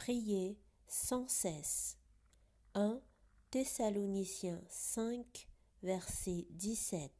priez sans cesse. 1 Thessaloniciens 5, verset 17.